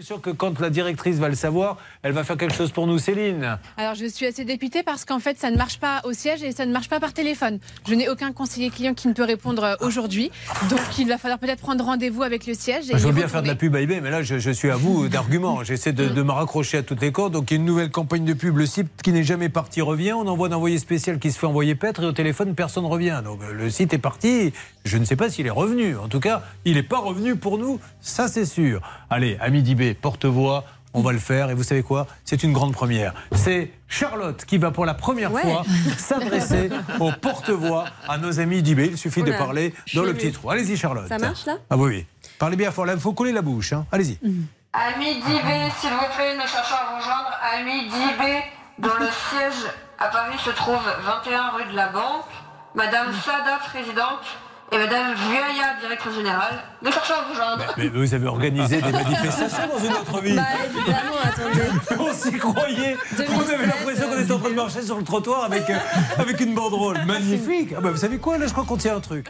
Je suis sûr que quand la directrice va le savoir, elle va faire quelque chose pour nous, Céline. Alors je suis assez députée parce qu'en fait ça ne marche pas au siège et ça ne marche pas par téléphone. Je n'ai aucun conseiller client qui ne peut répondre euh, aujourd'hui. Donc il va falloir peut-être prendre rendez-vous avec le siège. Et je veux bien faire de la pub à eBay, mais là je, je suis à vous d'arguments. J'essaie de, de me raccrocher à toutes les cordes. Donc il y a une nouvelle campagne de pub. Le site qui n'est jamais parti revient. On envoie un envoyé spécial qui se fait envoyer paître et au téléphone personne ne revient. Donc le site est parti. Je ne sais pas s'il est revenu. En tout cas, il n'est pas revenu pour nous. Ça c'est sûr. Allez, ami porte-voix. On va le faire et vous savez quoi? C'est une grande première. C'est Charlotte qui va pour la première Ouais. fois s'adresser au porte-voix à nos amis d'eBay. Il suffit de parler dans le petit trou. Allez-y Charlotte. Ça marche, là? Ah oui, oui. Parlez bien fort, là, il faut coller la bouche. hein. Allez-y. Ami d'IB, s'il vous plaît, nous cherchons à vous joindre. Ami d'IB, dont le siège à Paris se trouve 21 rue de la Banque. Madame Sada, présidente, et Madame Vuaya, directrice générale. Nous cherchons à vous joindre. Mais vous avez organisé des manifestations dans une autre vie. Bah évidemment, attendez. On s'y croyait. On avait 2007, l'impression qu'on était en train de marcher sur le trottoir avec, euh, avec une banderole. Magnifique. Ah bah, vous savez quoi? Là, je crois qu'on tient un truc.